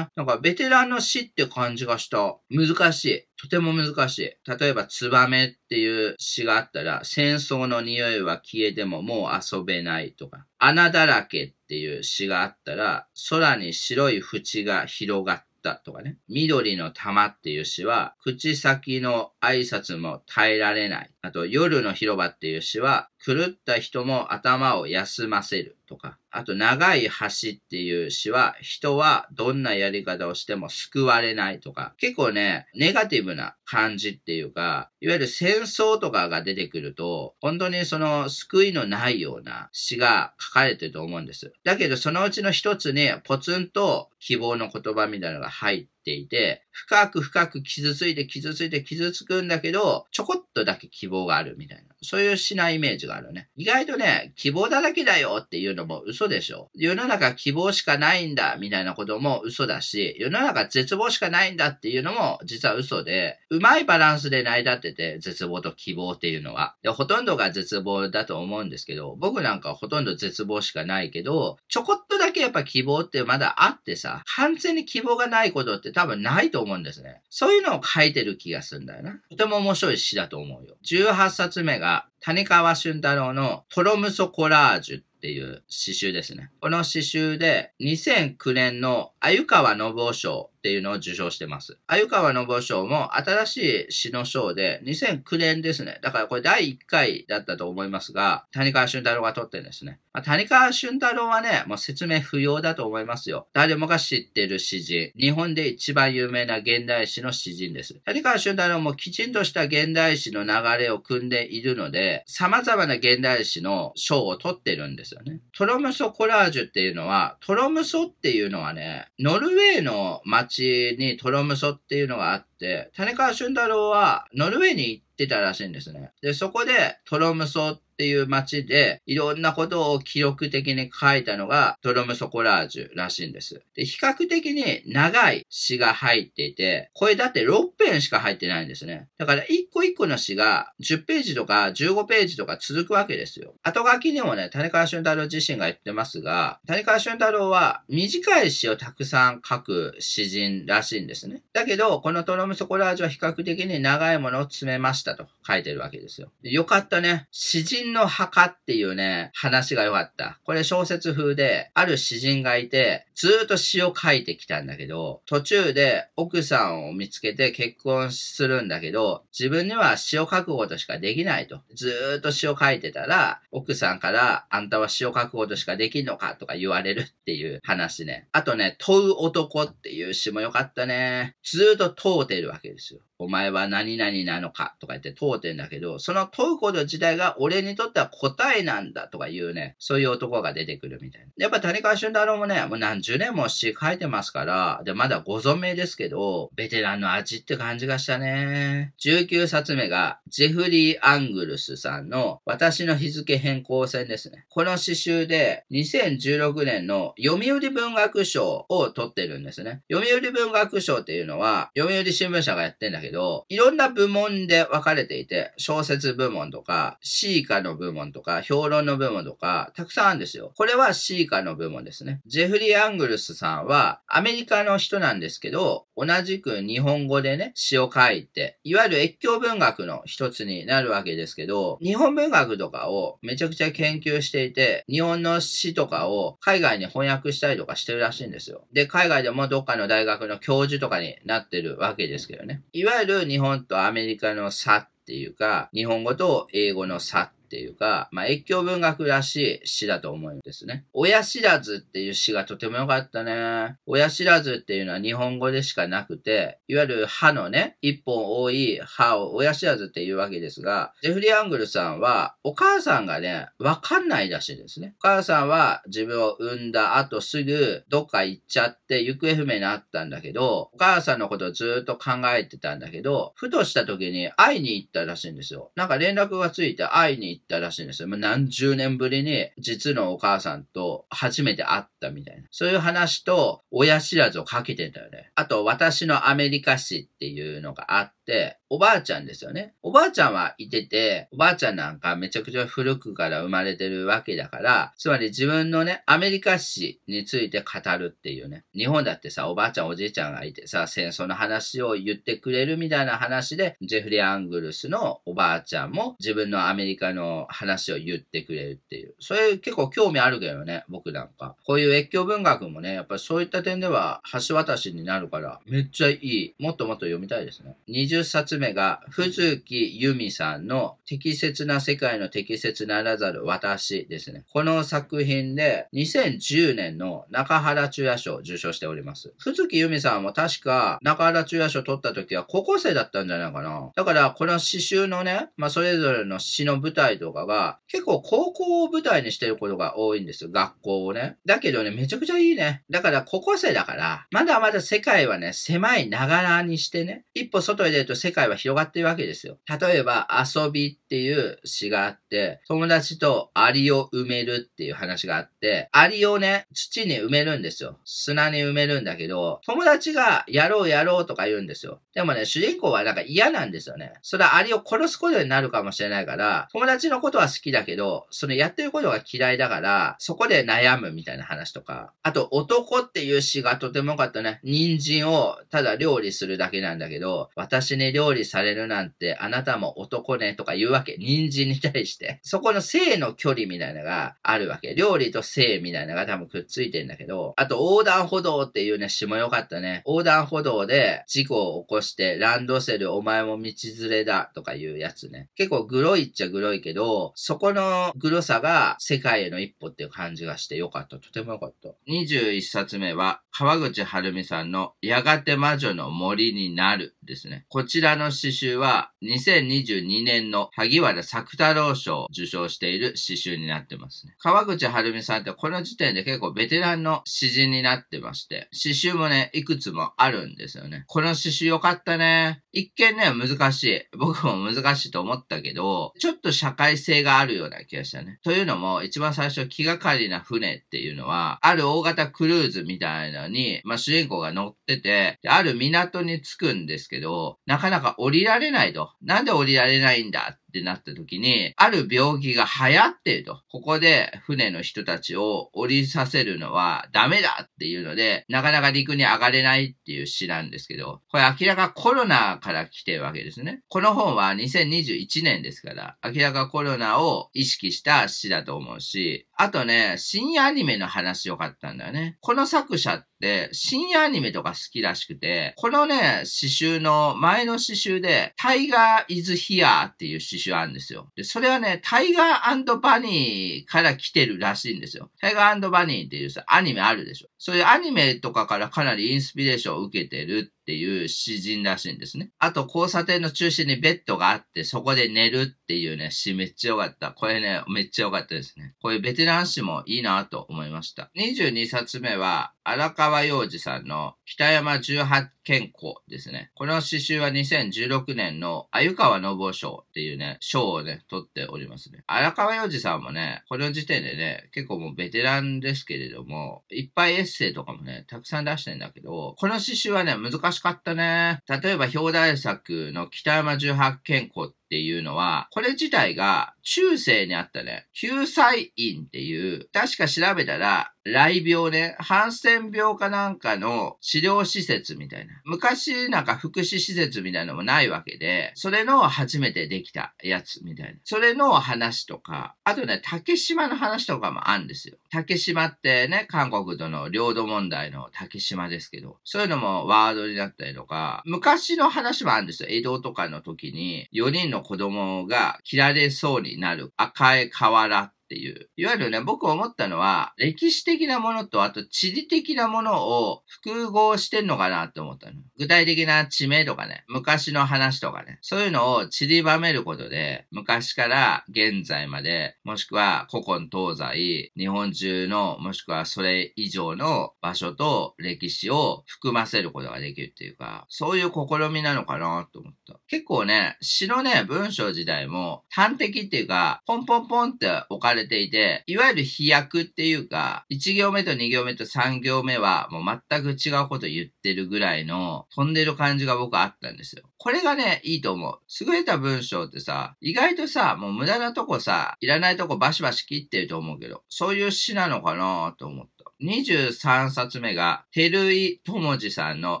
なんかベテランの詩って感じがした。難しい。とても難しい。例えば、ツバメっていう詩があったら、戦争の匂いは消えてももう遊べないとか、穴だらけっていう詩があったら、空に白い縁が広がってったとかね。緑の玉っていう詩は、口先の挨拶も耐えられない。あと、夜の広場っていう詩は、狂った人も頭を休ませるとか。あと、長い橋っていう詩は、人はどんなやり方をしても救われないとか。結構ね、ネガティブな感じっていうか、いわゆる戦争とかが出てくると、本当にその救いのないような詩が書かれてると思うんです。だけど、そのうちの一つに、ポツンと希望の言葉みたいなのが入っていて、深く深く傷ついて傷ついて傷つくんだけど、ちょこっとだけ希望があるみたいな。そういうしないイメージがあるね。意外とね、希望だらけだよっていうのも嘘でしょ。世の中希望しかないんだみたいなことも嘘だし、世の中絶望しかないんだっていうのも実は嘘で、うまいバランスで成り立ってて、絶望と希望っていうのは。で、ほとんどが絶望だと思うんですけど、僕なんかほとんど絶望しかないけど、ちょこっとだけやっぱ希望ってまだあってさ、完全に希望がないことって多分ないと思うんですね。そういうのを書いてる気がするんだよな。とても面白い詩だと思うよ。18冊目が、谷川俊太郎のトロムソコラージュっていう詩集ですね。この詩集で2009年の鮎川信夫賞っていうのを受賞してます。鮎川信夫賞も新しい詩の賞で2009年ですね。だからこれ第1回だったと思いますが、谷川俊太郎が取ってるんですね。まあ、谷川俊太郎はね、もう説明不要だと思いますよ。誰もが知ってる詩人。日本で一番有名な現代詩の詩人です。谷川俊太郎もきちんとした現代詩の流れを組んでいるので、様々な現代詩の賞を取ってるんですよね。トロムソコラージュっていうのは、トロムソっていうのはね、ノルウェーの街町にトロムソっていうのがあって、谷川俊太郎はノルウェーに行ってたらしいんですね。で、そこでトロムソっっていう街で、いろんなことを記録的に書いたのがドロムソコラージュらしいんです。で、比較的に長い詩が入っていて、これだって6編しか入ってないんですね。だから一個一個の詩が10ページとか15ページとか続くわけですよ。後書きにもね、谷川俊太郎自身が言ってますが、谷川俊太郎は短い詩をたくさん書く詩人らしいんですね。だけど、このトロムソコラージュは比較的に長いものを詰めましたと書いてるわけですよ。よかったね。詩人人の墓っていうね、話が良かった。これ小説風で、ある詩人がいて、ずっと詩を書いてきたんだけど、途中で奥さんを見つけて結婚するんだけど、自分には詩を書くことしかできないと。ずっと詩を書いてたら、奥さんから、あんたは詩を書くことしかできんのか？とか言われるっていう話ね。あとね、問う男っていう詩も良かったね。ずっと問うてるわけですよ。お前は何々なのかとか言って問うてんだけど、その問うこと自体が俺にとっては答えなんだとかいうね、そういう男が出てくるみたいな。やっぱ谷川俊太郎もね、もう何十年も詩書いてますから、で、まだご存命ですけど、ベテランの味って感じがしたね。19冊目が、ジェフリー・アングルスさんの私の日付変更線ですね。この詩集で2016年の読売文学賞を取ってるんですね。読売文学賞っていうのは、読売新聞社がやってんだけど、ど、いろんな部門で分かれていて、小説部門とか、シーカの部門とか、評論の部門とか、たくさんあるんですよ。これはシーカの部門ですね。ジェフリー・アングルスさんは、アメリカの人なんですけど、同じく日本語でね、詩を書いて、いわゆる越境文学の一つになるわけですけど、日本文学とかをめちゃくちゃ研究していて、日本の詩とかを海外に翻訳したりとかしてるらしいんですよ。で、海外でもどっかの大学の教授とかになってるわけですけどね。いわゆる日本とアメリカの差っていうか、日本語と英語の差っっていうか、まあ、越境文学らしい詩だと思うんですね。親知らずっていう詩がとても良かったね。親知らずっていうのは日本語でしかなくて、いわゆる歯のね、一本多い歯を親知らずっていうわけですが、ジェフリー・アングルさんは、お母さんがね、わかんないらしいですね。お母さんは自分を産んだ後すぐどっか行っちゃって行方不明になったんだけど、お母さんのことをずっと考えてたんだけど、ふとした時に会いに行ったらしいんですよ。なんか連絡がついて会いに行ったらしいんですよ。何十年ぶりに実のお母さんと初めて会ったみたいな。そういう話と親知らずをかけてたよね。あと、私のアメリカ史っていうのがあって、おばあちゃんですよね。おばあちゃんはいてて、おばあちゃんなんかめちゃくちゃ古くから生まれてるわけだから、つまり自分のね、アメリカ史について語るっていうね。日本だってさ、おばあちゃんおじいちゃんがいてさ、戦争の話を言ってくれるみたいな話で、ジェフリー・アングルスのおばあちゃんも自分のアメリカの話を言ってくれるっていう。それ結構興味あるけどね、僕なんか。こういう越境文学もね、やっぱりそういった点では橋渡しになるから、めっちゃいい。もっともっと読みたいですね。20冊が、藤木由美さんの適切な世界の適切ならざる私ですね。この作品で2010年の中原中也賞を受賞しております。藤木由美さんも確か中原中也賞を取った時は高校生だったんじゃないかな。だからこの詩集のね、まあそれぞれの詩の舞台とかが結構高校を舞台にしてることが多いんです。学校をね。だけどね、めちゃくちゃいいね。だから高校生だから、まだまだ世界はね、狭いながらにしてね、一歩外に出ると世界は広がってるわけですよ。例えば、遊びっていう詩があって、友達とアリを埋めるっていう話があって、アリをね、土に埋めるんですよ。砂に埋めるんだけど、友達がやろうやろうとか言うんですよ。でもね、主人公はなんか嫌なんですよね。それはアリを殺すことになるかもしれないから、友達のことは好きだけど、そのやってることが嫌いだから、そこで悩むみたいな話とか。あと、男っていう詩がとても良かったね。人参をただ料理するだけなんだけど、私に料理されるなんて、あなたも男ねとか言うわけ。人参に対して。そこの性の距離みたいなのがあるわけ。料理と性みたいなのが多分くっついてんだけど、あと横断歩道っていうね、詩も良かったね。横断歩道で事故を起こして、ランドセルお前も道連れだとかいうやつね。結構グロいっちゃグロいけど、そこのグロさが世界への一歩っていう感じがして良かった。とても良かった。21冊目は、川口春美さんのやがて魔女の森になるですね。こちらのの詩集は2022年の萩原作太郎賞を受賞している詩集になってますね。川口春美さんってこの時点で結構ベテランの詩人になってまして、詩集もね、いくつもあるんですよね。この詩集よかったね。一見ね、難しい。僕も難しいと思ったけど、ちょっと社会性があるような気がしたね。というのも、一番最初気がかりな船っていうのは、ある大型クルーズみたいなのに、まあ主人公が乗ってて、ある港に着くんですけど、なかなか降りられないと。なんで降りられないんだってなった時に、ある病気が流行っていると。ここで船の人たちを降りさせるのはダメだっていうので、なかなか陸に上がれないっていう詩なんですけど、これ明らかコロナから来てるわけですね。この本は2021年ですから、明らかコロナを意識した詩だと思うし、あとね、深夜アニメの話よかったんだよね。この作者って深夜アニメとか好きらしくて、このね、詩集の前の詩集で、タイガー・イズ・ヒアーっていう詩集あるんですよ。で、それはね、タイガーバニーから来てるらしいんですよ。タイガーバニーっていうさ、アニメあるでしょ。そういうアニメとかからかなりインスピレーションを受けてるっていう詩人らしいんですね。あと、交差点の中心にベッドがあって、そこで寝るっていうね、詩めっちゃ良かった。これね、めっちゃ良かったですね。こういうベテラン詩もいいなと思いました。22冊目は、荒川洋二さんの北山18健康ですね。この詩集は2016年の鮎川信夫賞っていうね、賞をね、取っておりますね。荒川洋二さんもね、この時点でね、結構もうベテランですけれども、いっぱいエッセイとかもね、たくさん出してんだけど、この詩集はね、難しいしかったね。例えば表題作の北山十八健康っていうのは、これ自体が中世にあったね、救済院っていう、確か調べたら、雷病ね、ハンセン病かなんかの治療施設みたいな。昔なんか福祉施設みたいなのもないわけで、それの初めてできたやつみたいな。それの話とか、あとね、竹島の話とかもあるんですよ。竹島ってね、韓国との領土問題の竹島ですけど、そういうのもワードになったりとか、昔の話もあるんですよ。江戸とかの時に、4人の子供が切られそうになる赤い瓦っていう。いわゆるね、僕思ったのは、歴史的なものと、あと地理的なものを複合してんのかなって思ったの。具体的な地名とかね、昔の話とかね、そういうのを散りばめることで、昔から現在まで、もしくは古今東西、日本中の、もしくはそれ以上の場所と歴史を含ませることができるっていうか、そういう試みなのかなと思った。結構ね、詩のね、文章自体も端的っていうか、ポンポンポンって置かれれていて、いわゆる飛躍っていうか、1行目と2行目と3行目はもう全く違うこと言ってるぐらいの飛んでる感じが僕はあったんですよ。これがね、いいと思う。優れた文章ってさ、意外とさ、もう無駄なとこさ、いらないとこバシバシ切ってると思うけど、そういう詩なのかなと思って。23冊目が、照井智次さんの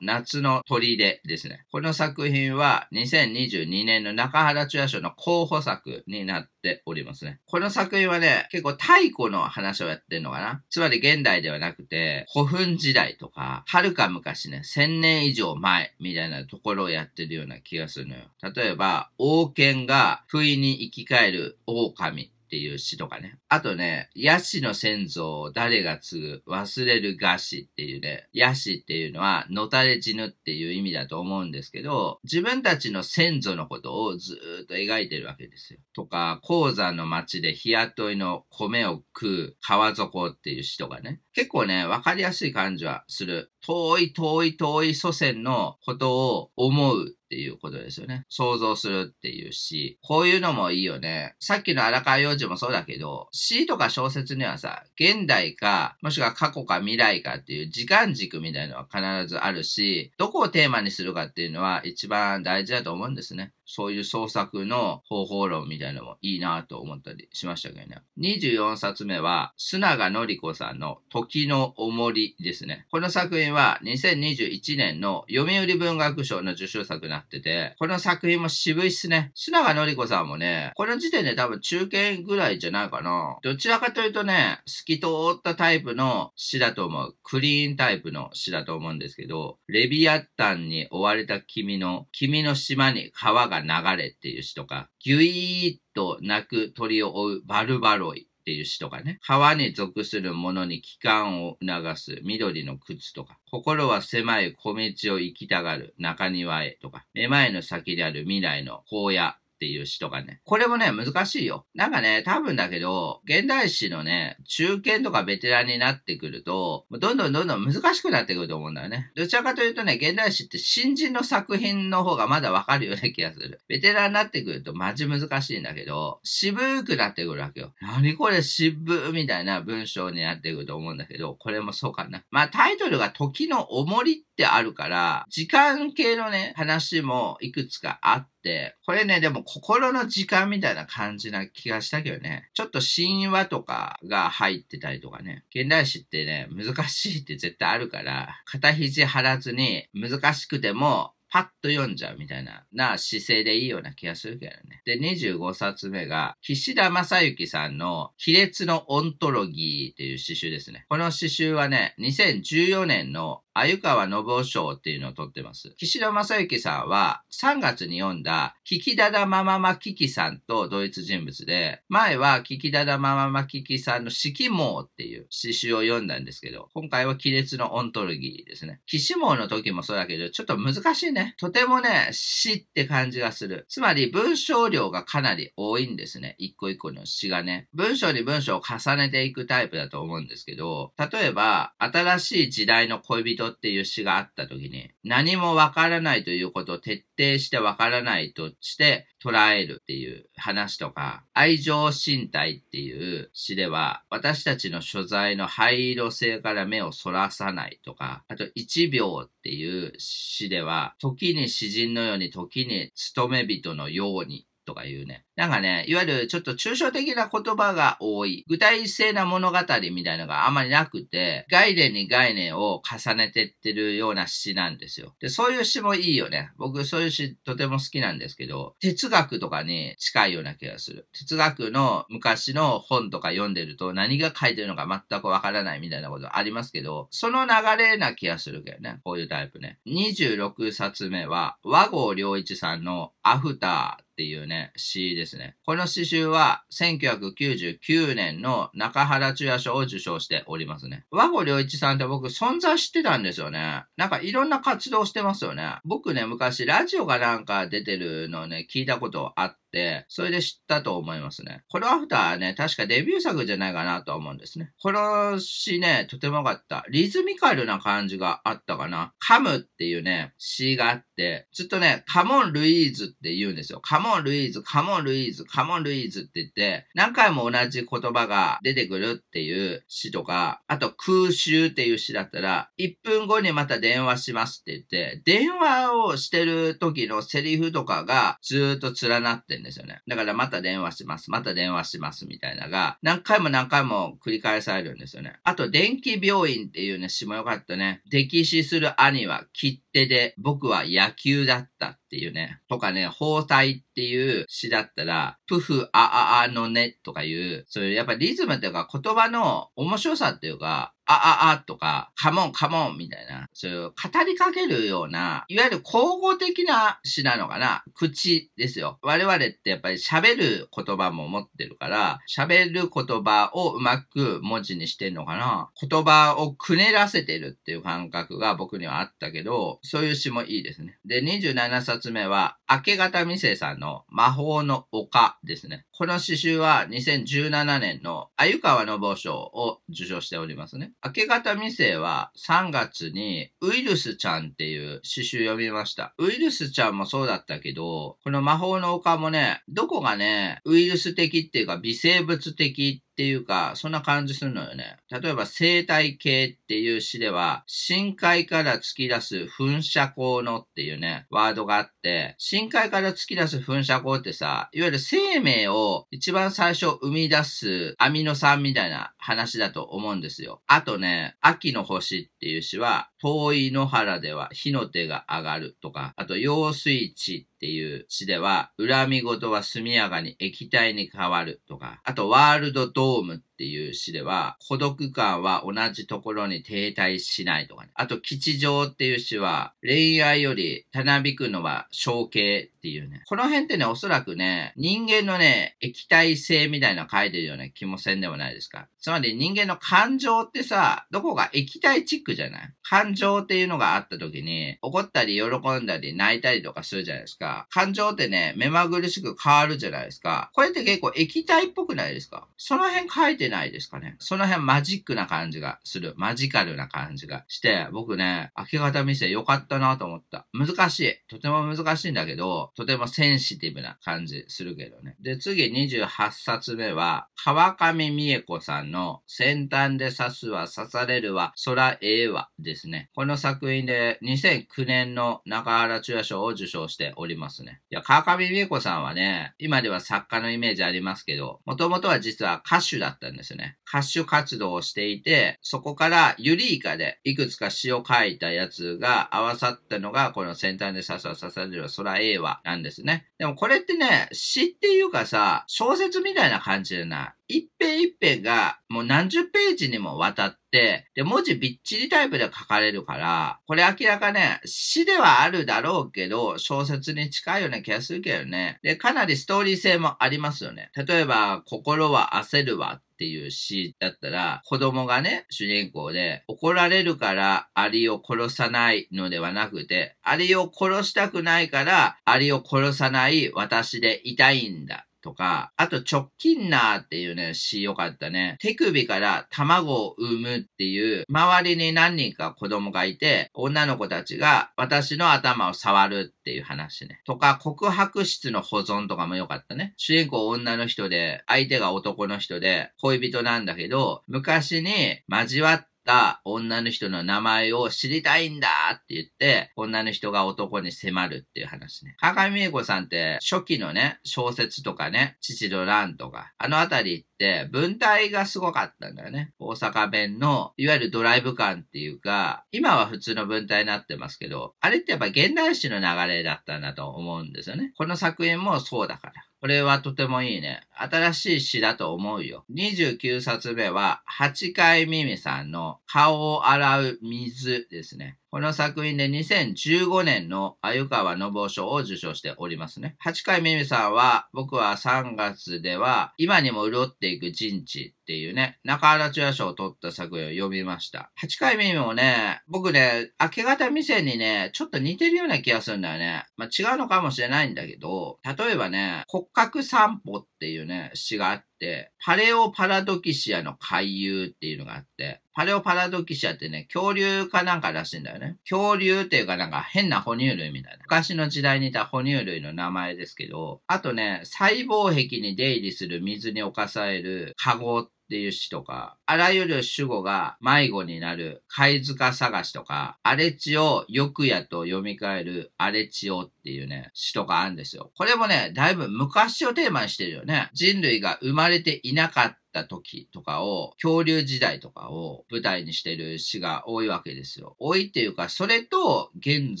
夏の砦ですね。この作品は2022年の中原中也賞の候補作になっておりますね。この作品はね、結構太古の話をやってんのかなつまり現代ではなくて、古墳時代とか、はるか昔ね、1000年以上前みたいなところをやってるような気がするのよ。例えば、王権が不意に生き返る狼っていう詩とかね。あとね、ヤシの先祖を誰が継ぐ忘れる餓死っていうね、ヤシっていうのはのたれ死ぬっていう意味だと思うんですけど、自分たちの先祖のことをずっと描いてるわけですよ。とか、鉱山の町で日雇いの米を食う川底っていう詩とかね。結構ね、わかりやすい感じはする。遠い遠い遠い祖先のことを思うっていうことですよね。想像するっていうし、こういうのもいいよね。さっきの荒川洋次もそうだけど、詩とか小説にはさ、現代か、もしくは過去か未来かっていう時間軸みたいなのは必ずあるし、どこをテーマにするかっていうのは一番大事だと思うんですね。そういう創作の方法論みたいなのもいいなと思ったりしましたけどね。24冊目は、須永のり子さんの時の重りですね。この作品は2021年の読売文学賞の受賞作になってて、この作品も渋いっすね。須永のり子さんもね、この時点で多分中堅ぐらいじゃないかな。どちらかというとね、透き通ったタイプの詩だと思う。クリーンタイプの詩だと思うんですけど、レビアッタンに追われた君の、君の島に川が流れっていう詩とか、ギュイーッと鳴く鳥を追うバルバロイ。っていう詩とかね。川に属する者に帰還を促す緑の靴とか。心は狭い小道を行きたがる中庭へとか。めまいの先である未来の荒野っていう詩とかね。これもね、難しいよ。なんかね、多分だけど、現代詩のね、中堅とかベテランになってくると、どんどんどんどん難しくなってくると思うんだよね。どちらかというとね、現代詩って新人の作品の方がまだわかるような気がする。ベテランになってくるとマジ難しいんだけど、渋くなってくるわけよ。何これ渋みたいな文章になってくると思うんだけど、これもそうかな。まあタイトルが時の重りってあるから、時間系のね、話もいくつかあって、これね、でも心の時間みたいな感じな気がしたけどね。ちょっと神話とかが入ってたりとかね。現代史ってね、難しいって絶対あるから、肩肘張らずに難しくてもパッと読んじゃうみたいな、な姿勢でいいような気がするけどね。で、25冊目が、岸田正幸さんの、卑劣のオントロギーっていう詩集ですね。この詩集はね、2014年の鮎川信夫賞っていうのを取ってます。岸田正幸さんは3月に読んだ、キキダダマママキキさんと同一人物で、前はキキダダマママキキさんの色網っていう詩集を読んだんですけど、今回は亀裂のオントロギーですね。騎士網の時もそうだけど、ちょっと難しいね。とてもね、詩って感じがする。つまり文章量がかなり多いんですね。一個一個の詩がね。文章に文章を重ねていくタイプだと思うんですけど、例えば、新しい時代の恋人っていう詩があった時に、何もわからないということを徹底してわからないとして捉えるっていう話とか、愛情身体っていう詩では、私たちの所在の灰色性から目をそらさないとか、あと一秒っていう詩では、時に詩人のように時に勤め人のようにとかいうね。なんかね、いわゆるちょっと抽象的な言葉が多い。具体性な物語みたいなのがあまりなくて、概念に概念を重ねてってるような詩なんですよ。で、そういう詩もいいよね。僕そういう詩とても好きなんですけど、哲学とかに近いような気がする。哲学の昔の本とか読んでると何が書いてるのか全くわからないみたいなことありますけど、その流れな気がするけどね。こういうタイプね。26冊目は、和合良一さんのアフターっていうね、詩ですね。この詩集は1999年の中原中也賞を受賞しておりますね。和語良一さんって僕存在知ってたんですよね。なんかいろんな活動してますよね。僕ね、昔ラジオがなんか出てるのね、聞いたことあって、、それで知ったと思いますね。このアフターね、確かデビュー作じゃないかなと思うんですね。この詩ね、とても良かった。リズミカルな感じがあったかな。カムっていうね、詩があって、ずっとね、カモンルイーズって言うんですよ。カモンルイーズ、カモンルイーズ、カモンルイーズって言って、何回も同じ言葉が出てくるっていう詩とか、あと空襲っていう詩だったら、1分後にまた電話しますって言って、電話をしてる時のセリフとかがずっと連なってんですよね。だからまた電話します。また電話しますみたいなが、何回も何回も繰り返されるんですよね。あと、電気病院っていうね、詩もよかったね。溺死する兄は切手で、僕は野球だった。っていうね。とかね、包帯っていう詩だったら、プフアアアのねとかいう、そういうやっぱリズムっていうか言葉の面白さっていうか、あああとか、カモンカモンみたいな、そういう語りかけるような、いわゆる口語的な詩なのかな口ですよ。我々ってやっぱり喋る言葉も持ってるから、喋る言葉をうまく文字にしてんのかな言葉をくねらせてるっていう感覚が僕にはあったけど、そういう詩もいいですね。で、27 7冊目は、明け方未成さんの魔法の丘ですね。この詩集は2017年の鮎川信夫賞を受賞しておりますね。明け方未成は3月にウイルスちゃんっていう詩集読みました。ウイルスちゃんもそうだったけど、この魔法の丘もね、どこがね、ウイルス的っていうか微生物的っていうか、そんな感じするのよね。例えば生態系っていう詩では、深海から突き出す噴射口のっていうね、ワードがあって、深海から突き出す噴射口ってさ、いわゆる生命を一番最初生み出すアミノ酸みたいな話だと思うんですよ。あとね、秋の星っていう詩は、遠い野原では火の手が上がるとか、あと用水地っていう詩では、恨み事は速やかに液体に変わるとか、あとワールドドロームっていう詩では、孤独感は同じところに停滞しないとかね。あと、吉祥っていう詩は、恋愛よりたなびくのは象形っていうね。この辺ってね、おそらくね、人間のね、液体性みたいなの書いてるような気もせんでもないですか。つまり人間の感情ってさ、どこか液体チックじゃない？感情っていうのがあった時に、怒ったり喜んだり泣いたりとかするじゃないですか。感情ってね、目まぐるしく変わるじゃないですか。これって結構液体っぽくないですか？その辺書いてないですかね。その辺マジックな感じがする。マジカルな感じがして、僕ね、明け方店良かったなと思った。難しい。とても難しいんだけど、とてもセンシティブな感じするけどね。で、次28冊目は、川上美恵子さんの先端で刺すは刺されるは空ええわですね。この作品で2009年の中原中也賞を受賞しておりますね。いや、川上美恵子さんはね、今では作家のイメージありますけど、もともとは実は歌手だったんですよね。歌手活動をしていて、そこからユリイカでいくつか詩を書いたやつが合わさったのが、この先端で刺さ刺されるは空映画なんですね。でもこれってね、詩っていうかさ、小説みたいな感じじゃない？一辺一辺がもう何十ページにもわたって、で、文字びっちりタイプで書かれるから、これ明らかね、詩ではあるだろうけど、小説に近いような気がするけどね。で、かなりストーリー性もありますよね。例えば、心は焦るわっていう詩だったら、子供がね、主人公で、怒られるからアリを殺さないのではなくて、アリを殺したくないから、アリを殺さない私でいたいんだ。とか、あと直近ナーっていうね、詩よかったね。手首から卵を産むっていう、周りに何人か子供がいて、女の子たちが私の頭を触るっていう話ね。とか、告白室の保存とかもよかったね。主人公女の人で、相手が男の人で、恋人なんだけど、昔に交わってった女の人の名前を知りたいんだって言って、女の人が男に迫るっていう話ね。鏡美恵子さんって初期のね、小説とかね、父の乱とか、あのあたりって文体がすごかったんだよね。大阪弁の、いわゆるドライブ感っていうか、今は普通の文体になってますけど、あれってやっぱ現代史の流れだったんだと思うんですよね。この作品もそうだから。これはとてもいいね。新しい詩だと思うよ。29冊目は、八回耳さんの顔を洗う水ですね。この作品で2015年の鮎川信夫賞を受賞しておりますね。八回耳さんは、僕は3月では、今にも潤っていく陣地っていうね、中原中也賞を取った作品を読みました。八回耳もね、僕ね、明け方店にね、ちょっと似てるような気がするんだよね。まあ、違うのかもしれないんだけど、例えばね、骨格散歩っていうね、詩があって、パレオパラドキシアの回遊っていうのがあって、パレオパラドキシアってね、恐竜かなんからしいんだよね。恐竜っていうかなんか変な哺乳類みたいな。昔の時代にいた哺乳類の名前ですけど、あとね、細胞壁に出入りする水に侵されるカゴってっていう詩とか、あらゆる主語が迷子になる貝塚探しとか、荒れ地をよくやと読み替える荒れ地をっていうね、詩とかあるんですよ。これもね、だいぶ昔をテーマにしてるよね。人類が生まれていなかったた時とかを、恐竜時代とかを舞台にしてる詩が多いわけですよ。多いっていうか、それと現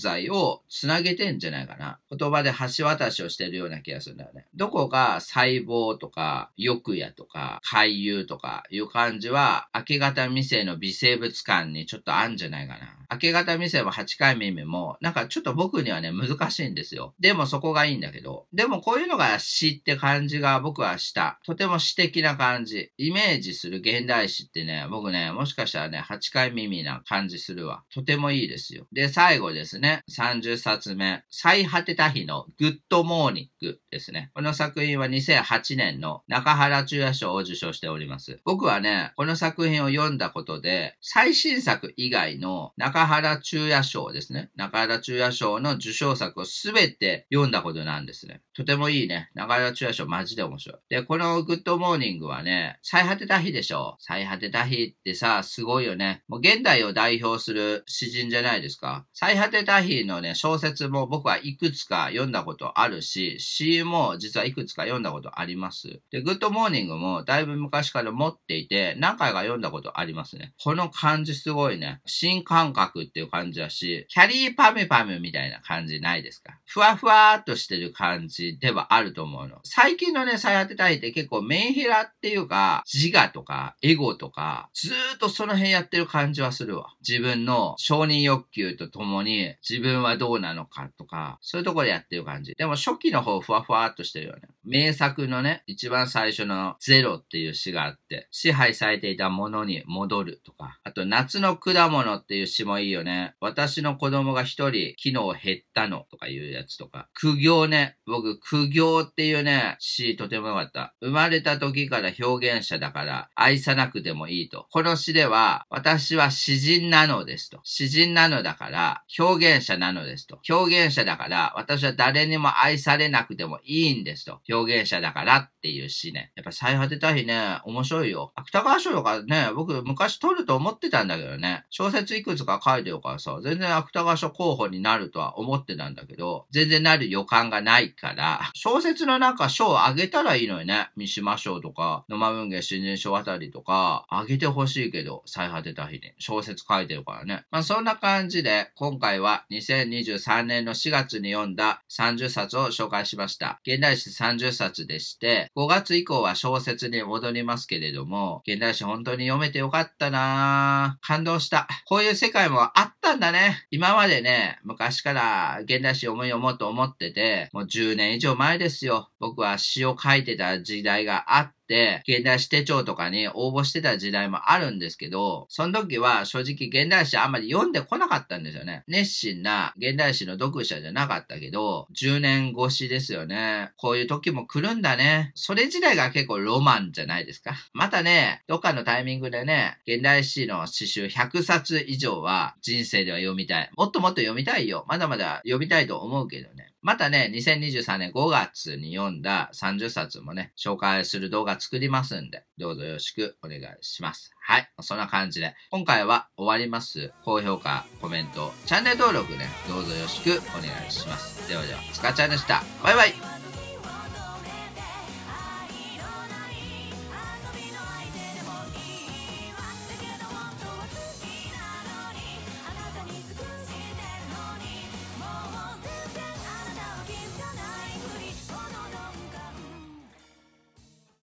在をつなげてんじゃないかな。言葉で橋渡しをしてるような気がするんだよね。どこか細胞とか、欲やとか、海遊とかいう感じは、明け方未成の微生物感にちょっとあんじゃないかな。明け方未成も8回目も、なんかちょっと僕にはね、難しいんですよ。でもそこがいいんだけど。でもこういうのが詩って感じが僕はした。とても詩的な感じ。イメージする現代詩ってね、僕ね、もしかしたらね、8回耳な感じするわ。とてもいいですよ。で、最後ですね、30冊目、最果タヒのグッドモーニングですね。この作品は2008年の中原中也賞を受賞しております。僕はね、この作品を読んだことで、最新作以外の中原中也賞ですね。中原中也賞の受賞作をすべて読んだことなんですね。とてもいいね。中原中也賞マジで面白い。で、このグッドモーニングはね、最果てた日でしょ最果てた日ってさ、すごいよね。もう現代を代表する詩人じゃないですか。最果タヒのね、小説も僕はいくつか読んだことあるし、詩も実はいくつか読んだことあります。で、グッドモーニングもだいぶ昔から持っていて、何回か読んだことありますね。この感じすごいね。新感覚っていう感じだし、キャリーパミュパミュみたいな感じないですか？か。ふわふわっとしてる感じではあると思うの。最近のね、最果てたいって結構メンヘラっていうか、自我とか、エゴとか、ずーっとその辺やってる感じはするわ。自分の承認欲求とともに、自分はどうなのかとか、そういうとこでやってる感じ。でも初期の方ふわふわっとしてるよね。名作のね、一番最初のゼロっていう詩があって、支配されていたものに戻るとか、あと夏の果物っていう詩もいいよね。私の子供が一人昨日減ったのとかいううやつとか、苦行ね。僕、苦行っていうね、詩とてもよかった。生まれた時から表現者だから愛さなくてもいいと。この詩では、私は詩人なのですと。詩人なのだから表現者なのですと。表現者だから私は誰にも愛されなくてもいいんですと。表現者だからっていう詩ね。やっぱ最果てた日ね、面白いよ。芥川賞とかね、僕昔取ると思ってたんだけどね。小説いくつか書いてるからさ、全然芥川賞候補になるとは思ってたんだけど、全然なる予感がないから、小説のなんか賞をあげたらいいのよね。三島賞とか、野間文芸新人賞あたりとか、あげてほしいけど、最果てた日に小説書いてるからね。まあそんな感じで、今回は2023年の4月に読んだ30冊を紹介しました。現代史30冊でして、5月以降は小説に戻りますけれども、現代史本当に読めてよかったな感動した。こういう世界もあったんだね。今までね、昔から現代史読む読もうと思ってて、もう10年以上前ですよ。僕は詩を書いてた時代があって、、現代史手帳とかに応募してた時代もあるんですけど、その時は正直現代史あんまり読んでこなかったんですよね。熱心な現代史の読者じゃなかったけど、10年越しですよね。こういう時も来るんだね。それ自体が結構ロマンじゃないですか。またね、どっかのタイミングでね、現代史の詩集100冊以上は人生では読みたい。もっともっと読みたいよ。まだまだ読みたいと思うけどね。またね、2023年5月に読んだ30冊もね、紹介する動画作りますんで、どうぞよろしくお願いします。はい。そんな感じで、今回は終わります。高評価、コメント、チャンネル登録ね、どうぞよろしくお願いします。ではでは、つかちゃんでした。バイバイ